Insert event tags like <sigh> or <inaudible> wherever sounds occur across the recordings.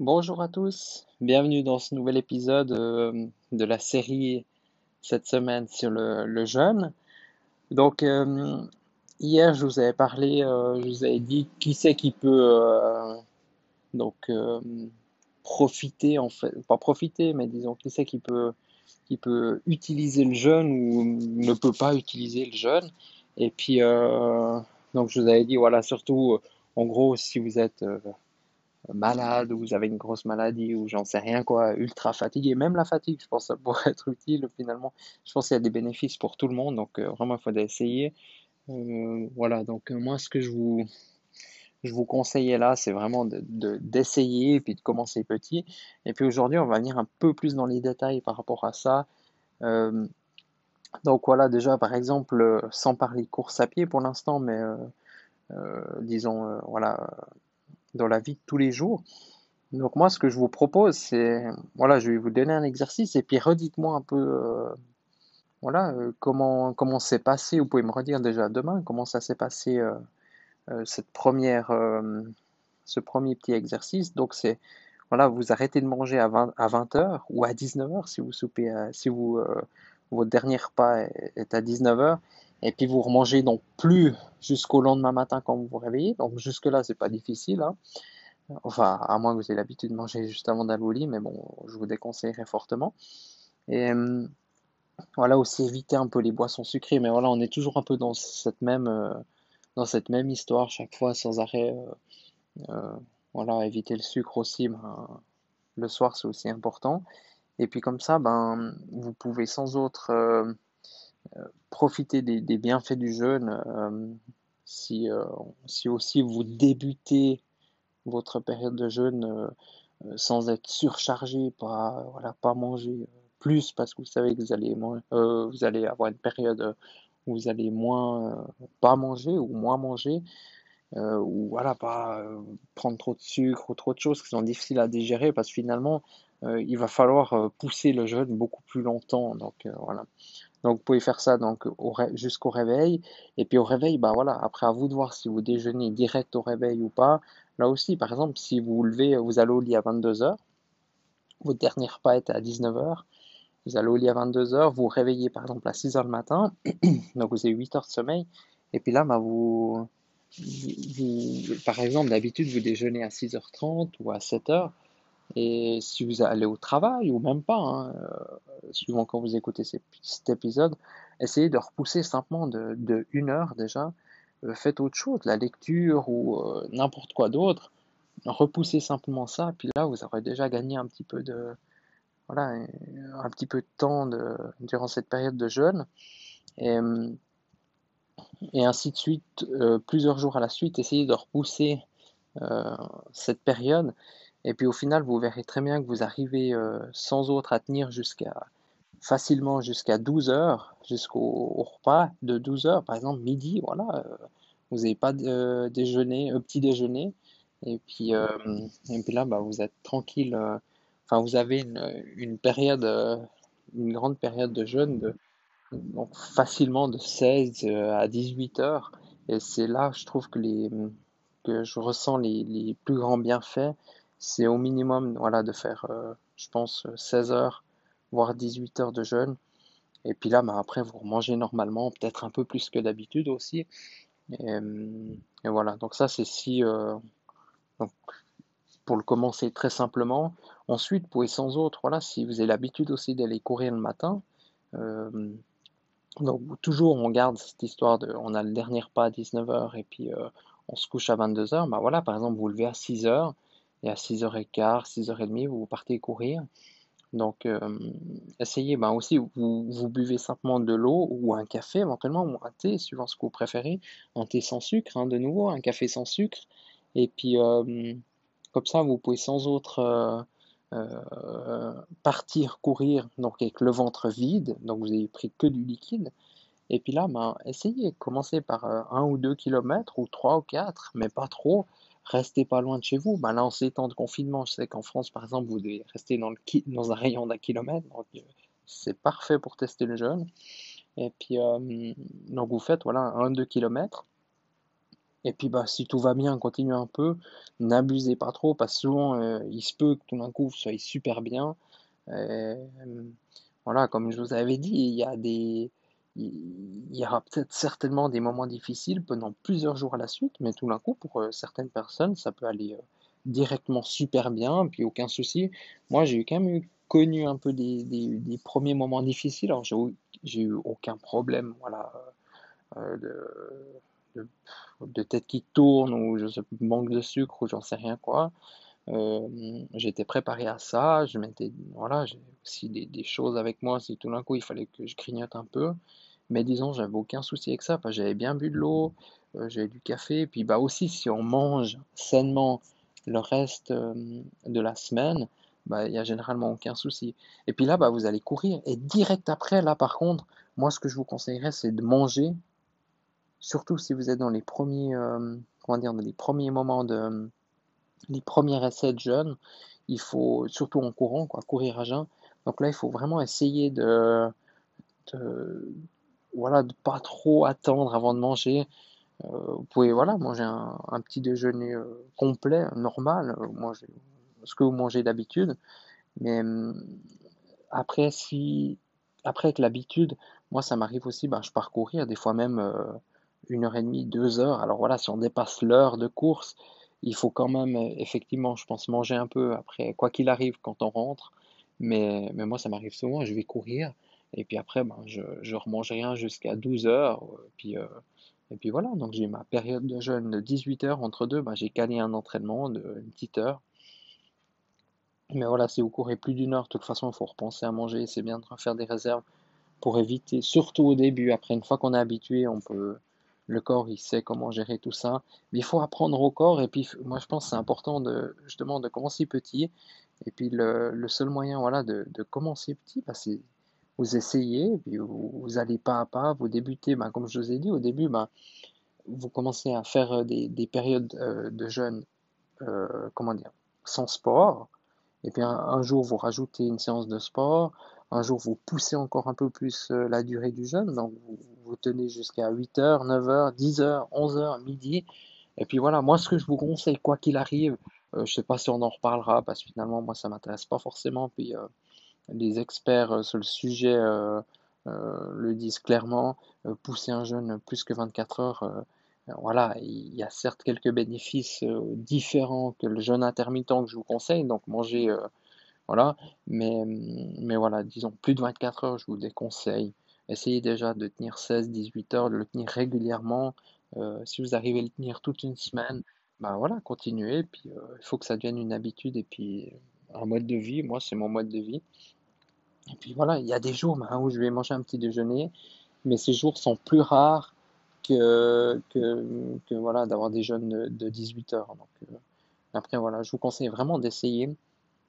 Bonjour à tous, bienvenue dans ce nouvel épisode euh, de la série cette semaine sur le, jeûne. Donc euh, hier je vous avais parlé, euh, je vous avais dit qui c'est qui peut donc profiter en fait, pas profiter, mais disons qui c'est qui peut qui peut utiliser le jeûne ou ne peut pas utiliser le jeûne. Et puis donc je vous avais dit voilà surtout en gros si vous êtes malade ou vous avez une grosse maladie ou j'en sais rien quoi, ultra fatigué, même la fatigue, je pense que ça pourrait être utile finalement. Je pense qu'il y a des bénéfices pour tout le monde, donc euh, vraiment il faut essayer. Euh, voilà, donc euh, moi ce que je vous, je conseillais là, c'est vraiment d'essayer de, et puis de commencer petit. Et puis aujourd'hui, on va venir un peu plus dans les détails par rapport à ça. donc voilà, déjà par exemple, sans parler course à pied pour l'instant, mais disons, voilà, dans la vie de tous les jours. Donc moi, ce que je vous propose, c'est, voilà, je vais vous donner un exercice et puis redites-moi un peu, euh, voilà, euh, comment comment s'est passé. Vous pouvez me redire déjà demain comment ça s'est passé euh, cette première, ce premier petit exercice. Donc c'est, voilà, vous arrêtez de manger à 20 à 20 h ou à 19 h si vous soupez, si vous votre dernier repas est, est à 19 h et puis vous remangez donc plus jusqu'au lendemain matin quand vous vous réveillez. Donc jusque-là, c'est pas difficile. Hein. Enfin, à moins que vous ayez l'habitude de manger juste avant d'aller au lit, mais bon, je vous déconseillerais fortement. Et euh, voilà, aussi éviter un peu les boissons sucrées. Mais voilà, on est toujours un peu dans cette même, euh, dans cette même histoire chaque fois, sans arrêt. Euh, voilà, éviter le sucre aussi. Ben, le soir, c'est aussi important. Et puis comme ça, ben, vous pouvez sans autre profiter des, bienfaits du jeûne euh, si, euh, si aussi vous débutez votre période de jeûne euh, sans être surchargé, pas, voilà, pas manger plus parce que vous savez que vous allez, vous allez avoir une période où vous allez moins pas manger ou moins manger. ou voilà, pas prendre trop de sucre ou trop de choses qui sont difficiles à digérer parce que finalement, il va falloir pousser le jeûne beaucoup plus longtemps. Donc voilà. Donc vous pouvez faire ça jusqu'au réveil. Et puis au réveil, bah voilà, après à vous de voir si vous déjeunez direct au réveil ou pas. Là aussi, par exemple, si vous vous levez, vous allez au lit à 22h, votre dernier repas est à 19h, vous allez au lit à 22h, vous vous réveillez par exemple à 6h le matin, <clears throat> donc vous avez 8 heures de sommeil, et puis là, bah, vous, par exemple, d'habitude, vous déjeunez à 6h30 ou à 7h, et si vous allez au travail ou même pas, hein, euh, suivant quand vous écoutez cet épisode, essayez de repousser simplement de, une heure déjà. Euh, faites autre chose, la lecture ou euh, n'importe quoi d'autre. Repoussez simplement ça, puis là vous aurez déjà gagné un petit peu de voilà un petit peu de temps durant cette période de jeûne. Et ainsi de suite, plusieurs jours à la suite, essayez de repousser cette période et puis au final, vous verrez très bien que vous arrivez euh, sans autre à tenir jusqu'à facilement jusqu'à 12 heures, jusqu'au repas de 12 heures, par exemple midi, voilà, euh, vous n'avez pas de déjeuner, euh, petit déjeuner, et puis, et puis là, bah, vous êtes tranquille, enfin vous avez une, une période, une grande période de jeûne, donc facilement de 16 à 18 heures, et c'est là, je trouve que, les, que je ressens les, les plus grands bienfaits c'est au minimum voilà, de faire, euh, je pense, 16 heures, voire 18 heures de jeûne. Et puis là, bah, après, vous mangez normalement, peut-être un peu plus que d'habitude aussi. Et, euh, voilà, donc ça, c'est si. Euh, donc, pour le commencer très simplement. Ensuite, vous pouvez sans autre, si vous avez l'habitude aussi d'aller courir le matin. donc, toujours, on garde cette histoire de. On a le dernier repas à 19h et puis on se couche à 22h. Bah voilà, par exemple, vous levez à 6h et à 6h15, 6h30, vous partez courir. Donc, euh, essayez ben aussi, vous, buvez simplement de l'eau ou un café éventuellement, ou un thé, suivant ce que vous préférez. Un thé sans sucre, hein, de nouveau, un café sans sucre. Et puis, euh, comme ça, vous pouvez sans autre euh, partir courir donc avec le ventre vide, donc vous avez pris que du liquide. Et puis là, ben, essayez, commencez par un ou deux kilomètres, ou trois ou quatre, mais pas trop. Restez pas loin de chez vous. Ben là, en ces temps de confinement, je sais qu'en France, par exemple, vous devez rester dans, le dans un rayon d'un kilomètre. Euh, c'est parfait pour tester le jeûne. Et puis, donc vous faites voilà, un, deux kilomètres. Et puis bah, si tout va bien, continuez un peu, n'abusez pas trop, parce que souvent euh, il se peut que tout d'un coup vous soyez super bien. Euh, voilà, comme je vous avais dit, il y a des, il y aura peut-être certainement des moments difficiles pendant plusieurs jours à la suite, mais tout d'un coup, pour euh, certaines personnes, ça peut aller directement super bien, puis aucun souci. Moi, j'ai quand même connu un peu des, des, premiers moments difficiles, alors j'ai eu aucun problème, voilà, de, de, tête qui tourne ou je sais, manque de sucre ou j'en sais rien quoi. Euh, j'étais préparé à ça, je m'étais, voilà, j'ai aussi des, choses avec moi si tout d'un coup il fallait que je grignote un peu. Mais disons, j'avais aucun souci avec ça, j'avais bien bu de l'eau, euh, j'avais du café, puis bah aussi si on mange sainement le reste euh, de la semaine, bah il n'y a généralement aucun souci. Et puis là, bah vous allez courir, et direct après, là par contre, moi ce que je vous conseillerais, c'est de manger surtout si vous êtes dans les premiers, comment dire, dans les premiers moments de, les premiers essais de jeûne, il faut, surtout en courant, quoi, courir à jeun. Donc là, il faut vraiment essayer de, de voilà, de pas trop attendre avant de manger. Euh, vous pouvez, voilà, manger un, petit déjeuner euh, complet, normal, manger ce que vous mangez d'habitude. Mais après, si, après avec l'habitude, moi ça m'arrive aussi, ben, je pars courir, des fois même une heure et demie, deux heures. Alors voilà, si on dépasse l'heure de course, il faut quand même effectivement, je pense, manger un peu après, quoi qu'il arrive quand on rentre. Mais, mais moi, ça m'arrive souvent, je vais courir. Et puis après, ben, je, je remange rien jusqu'à 12 heures. Puis, euh, et puis voilà, donc j'ai ma période de jeûne de 18 heures. Entre deux, ben, j'ai calé un entraînement de petite heure. Mais voilà, si vous courez plus d'une heure, de toute façon, il faut repenser à manger. C'est bien de faire des réserves pour éviter, surtout au début. Après, une fois qu'on est habitué, on peut, le corps, il sait comment gérer tout ça. Mais il faut apprendre au corps. Et puis, moi, je pense que c'est important de, justement de commencer petit. Et puis, le, seul moyen voilà, de, commencer petit, bah, c'est vous essayez, puis vous, allez pas à pas, vous débutez, bah, comme je vous ai dit au début, bah, vous commencez à faire des, périodes euh, de jeûne, euh, comment dire, sans sport. Et puis un, jour, vous rajoutez une séance de sport. Un jour, vous poussez encore un peu plus euh, la durée du jeûne. Donc, vous, vous tenez jusqu'à 8h, 9h, 10h, 11h, midi. Et puis voilà, moi ce que je vous conseille, quoi qu'il arrive, euh, je sais pas si on en reparlera parce que finalement moi ça m'intéresse pas forcément. Puis euh, les experts euh, sur le sujet le disent clairement, pousser un jeûne plus que 24 heures, voilà, il y a certes quelques bénéfices différents que le jeûne intermittent que je vous conseille, donc manger, voilà, mais, mais voilà, disons plus de 24 heures, je vous déconseille. Essayez déjà de tenir 16-18 heures, de le tenir régulièrement. Euh, si vous arrivez à le tenir toute une semaine, ben voilà, continuez. Euh, il faut que ça devienne une habitude et puis un mode de vie. Moi, c'est mon mode de vie. Et puis voilà, il y a des jours ben, où je vais manger un petit déjeuner, mais ces jours sont plus rares que, que, voilà, d'avoir des jeûnes de, 18 heures. Donc, euh, après, voilà, je vous conseille vraiment d'essayer.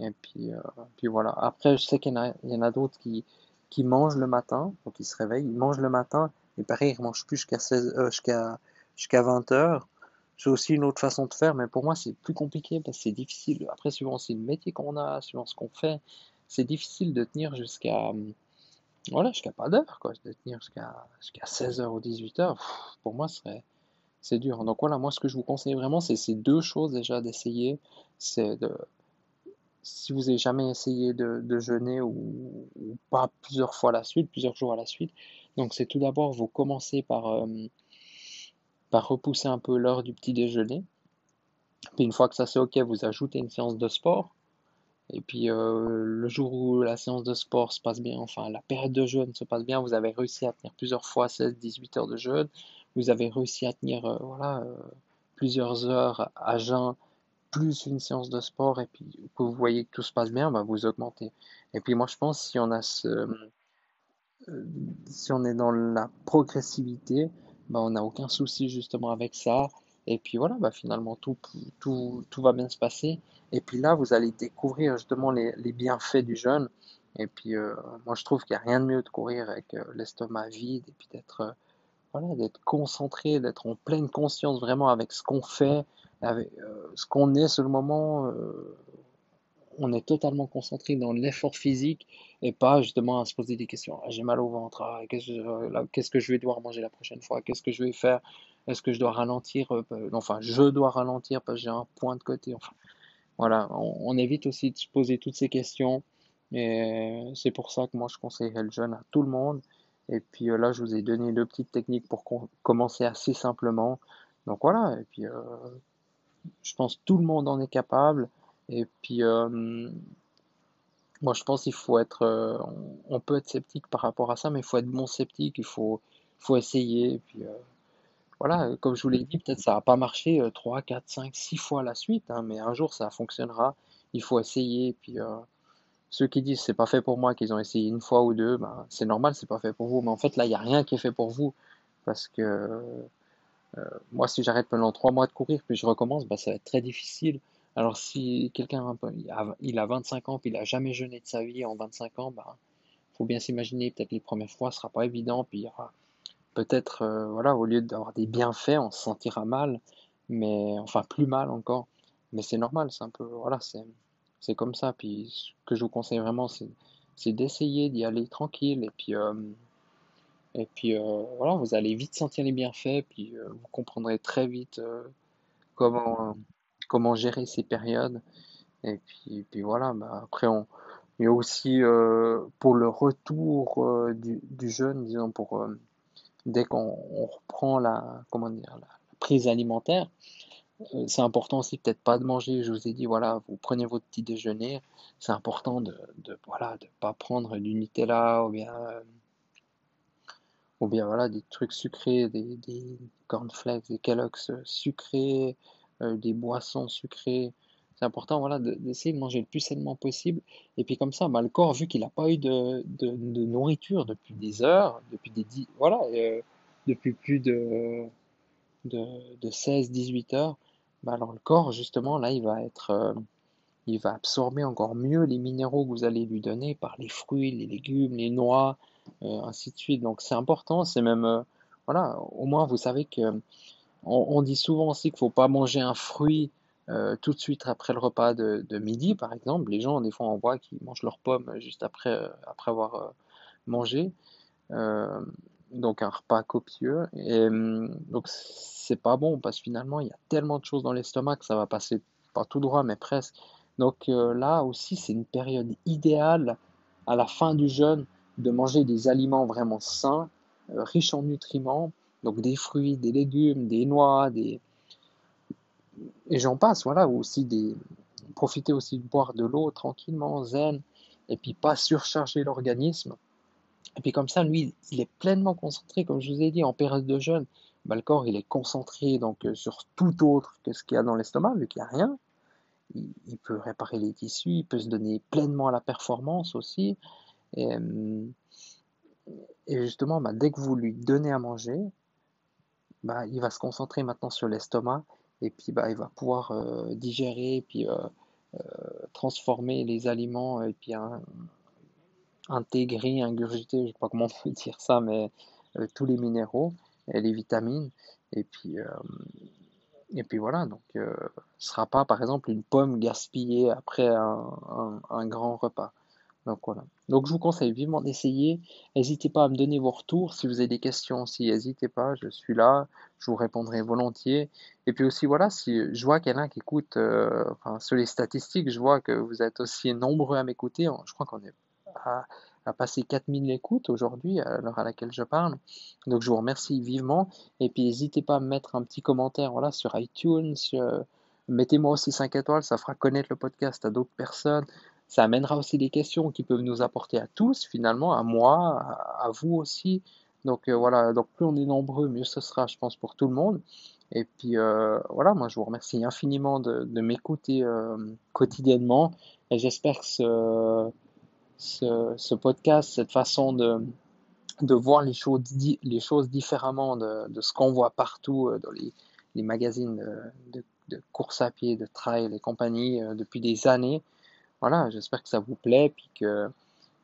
Et puis, puis voilà. Après, je sais qu'il y en a d'autres qui, qui mangent le matin, donc ils se réveillent, ils mangent le matin, et pareil, ils ne mangent plus jusqu'à euh, jusqu'à jusqu'à 20 heures. C'est aussi une autre façon de faire, mais pour moi, c'est plus compliqué parce que c'est difficile. Après, suivant si le métier qu'on a, suivant ce qu'on fait, c'est difficile de tenir jusqu'à. Voilà, jusqu'à pas d'heure, quoi. De tenir jusqu'à jusqu'à 16h ou 18h, pour moi, c'est dur. Donc voilà, moi, ce que je vous conseille vraiment, c'est ces deux choses déjà d'essayer. C'est de si vous n'avez jamais essayé de, jeûner ou, pas plusieurs fois à la suite, plusieurs jours à la suite, donc c'est tout d'abord vous commencez par, euh, par repousser un peu l'heure du petit déjeuner. Puis une fois que ça c'est ok, vous ajoutez une séance de sport. Et puis euh, le jour où la séance de sport se passe bien, enfin la période de jeûne se passe bien, vous avez réussi à tenir plusieurs fois 16-18 heures de jeûne, vous avez réussi à tenir euh, voilà, plusieurs heures à jeun plus une séance de sport et puis que vous voyez que tout se passe bien, bah, vous augmentez. Et puis moi je pense si on a ce, euh, si on est dans la progressivité, bah, on n'a aucun souci justement avec ça. Et puis voilà, bah, finalement, tout, tout, tout va bien se passer. Et puis là, vous allez découvrir justement les, bienfaits du jeûne. Et puis, euh, moi, je trouve qu'il n'y a rien de mieux de courir avec euh, l'estomac vide et puis d'être voilà, d'être concentré, d'être en pleine conscience vraiment avec ce qu'on fait, avec ce qu'on est sur le moment. on est totalement concentré dans l'effort physique et pas justement à se poser des questions. Ah, j'ai mal au ventre, ah, qu'est-ce que je vais devoir manger la prochaine fois, qu'est-ce que je vais faire, est-ce que je dois ralentir, enfin je dois ralentir parce que j'ai un point de côté. Voilà, on, évite aussi de se poser toutes ces questions. Et c'est pour ça que moi je conseillerais le jeûne à tout le monde. Et puis euh, là, je vous ai donné deux petites techniques pour commencer assez simplement. Donc voilà, et puis euh, je pense tout le monde en est capable. Et puis euh, moi je pense qu'il faut être, on, peut être sceptique par rapport à ça, mais il faut être bon sceptique, il faut, faut essayer. Puis voilà, comme je vous l'ai dit, peut-être ça va pas marché 3, 4, 5, 6 fois la suite, hein, mais un jour ça fonctionnera. Il faut essayer. Puis ceux qui disent c'est pas fait pour moi, qu'ils ont essayé une fois ou deux, ben, c'est normal, c'est pas fait pour vous. Mais en fait, là, il n'y a rien qui est fait pour vous. Parce que euh, moi, si j'arrête pendant trois mois de courir, puis je recommence, ben, ça va être très difficile. Alors, si quelqu'un il a 25 ans, puis il a jamais jeûné de sa vie en 25 ans, ben, faut bien s'imaginer, peut-être les premières fois, ce sera pas évident, puis il y aura peut-être, euh, voilà, au lieu d'avoir des bienfaits, on se sentira mal, mais enfin plus mal encore. Mais c'est normal, c'est un peu, voilà, c'est c'est comme ça. Puis ce que je vous conseille vraiment, c'est d'essayer d'y aller tranquille. Et puis, euh, et puis euh, voilà, vous allez vite sentir les bienfaits. Puis euh, vous comprendrez très vite comment, comment gérer ces périodes. Et puis, puis voilà, bah, après, on, a aussi pour le retour du, jeûne, disons, pour dès qu'on reprend la, comment dire, la prise alimentaire, euh, c'est important aussi peut-être pas de manger. Je vous ai dit, voilà, vous prenez votre petit déjeuner. C'est important de, de voilà, de pas prendre du Nutella ou bien, euh, ou bien voilà, des trucs sucrés, des, cornflakes, des Kellogg's sucrés, euh, des boissons sucrées. C'est important voilà, d'essayer de, manger le plus sainement possible. Et puis comme ça, bah, le corps, vu qu'il n'a pas eu de, de, nourriture depuis des heures, depuis des voilà, depuis plus de, de, de 16-18 heures, bah, alors le corps, justement, là, il va être, euh, il va absorber encore mieux les minéraux que vous allez lui donner par les fruits, les légumes, les noix, euh, ainsi de suite. Donc c'est important, c'est même, euh, voilà, au moins vous savez que on, dit souvent aussi qu'il ne faut pas manger un fruit tout de suite après le repas de, midi, par exemple. Les gens, des fois, on voit qu'ils mangent leurs pommes juste après, après avoir mangé donc un repas copieux. Et donc c'est pas bon parce que finalement il y a tellement de choses dans l'estomac que ça va passer pas tout droit mais presque. Donc euh, là aussi c'est une période idéale à la fin du jeûne de manger des aliments vraiment sains, euh, riches en nutriments, donc des fruits, des légumes, des noix, des et j'en passe, voilà, aussi des profiter aussi de boire de l'eau tranquillement, zen, et puis pas surcharger l'organisme. Et puis comme ça, lui, il est pleinement concentré, comme je vous ai dit, en période de jeûne. Bah, le corps, il est concentré donc euh, sur tout autre que ce qu'il y a dans l'estomac, vu qu'il n'y a rien. Il, peut réparer les tissus, il peut se donner pleinement à la performance aussi. Et, euh, justement, bah, dès que vous lui donnez à manger, bah, il va se concentrer maintenant sur l'estomac et puis bah, il va pouvoir euh, digérer, puis transformer les aliments et puis intégrer, ingurgiter, je ne sais pas comment <laughs> on peut dire ça, mais euh, tous les minéraux et les vitamines. Et puis, euh, et voilà, donc euh, ce ne sera pas par exemple une pomme gaspillée après un, grand repas. Donc voilà. Donc je vous conseille vivement d'essayer. N'hésitez pas à me donner vos retours. Si vous avez des questions aussi, n'hésitez pas, je suis là, je vous répondrai volontiers. Et puis aussi voilà, si je vois quelqu'un qui écoute, enfin, sur les statistiques, je vois que vous êtes aussi nombreux à m'écouter. Je crois qu'on est a, passé 4000 écoutes aujourd'hui, à l'heure à laquelle je parle. Donc je vous remercie vivement. Et puis n'hésitez pas à me mettre un petit commentaire voilà, sur iTunes. Mettez-moi aussi 5 étoiles, ça fera connaître le podcast à d'autres personnes. Ça amènera aussi des questions qui peuvent nous apporter à tous, finalement, à moi, à, vous aussi. Donc euh, voilà, donc plus on est nombreux, mieux ce sera, je pense, pour tout le monde. Et puis euh, voilà, moi je vous remercie infiniment de, m'écouter euh, quotidiennement. Et j'espère que ce, podcast, cette façon de, voir les choses, différemment de, ce qu'on voit partout dans les, les magazines de, de, course à pied, de trail et compagnie depuis des années. Voilà, j'espère que ça vous plaît, puis que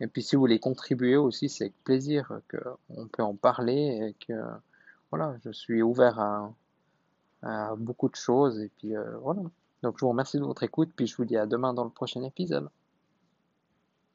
et puis si vous voulez contribuer aussi, c'est avec plaisir qu'on peut en parler et que voilà, je suis ouvert à, à beaucoup de choses et puis voilà. Donc je vous remercie de votre écoute, puis je vous dis à demain dans le prochain épisode.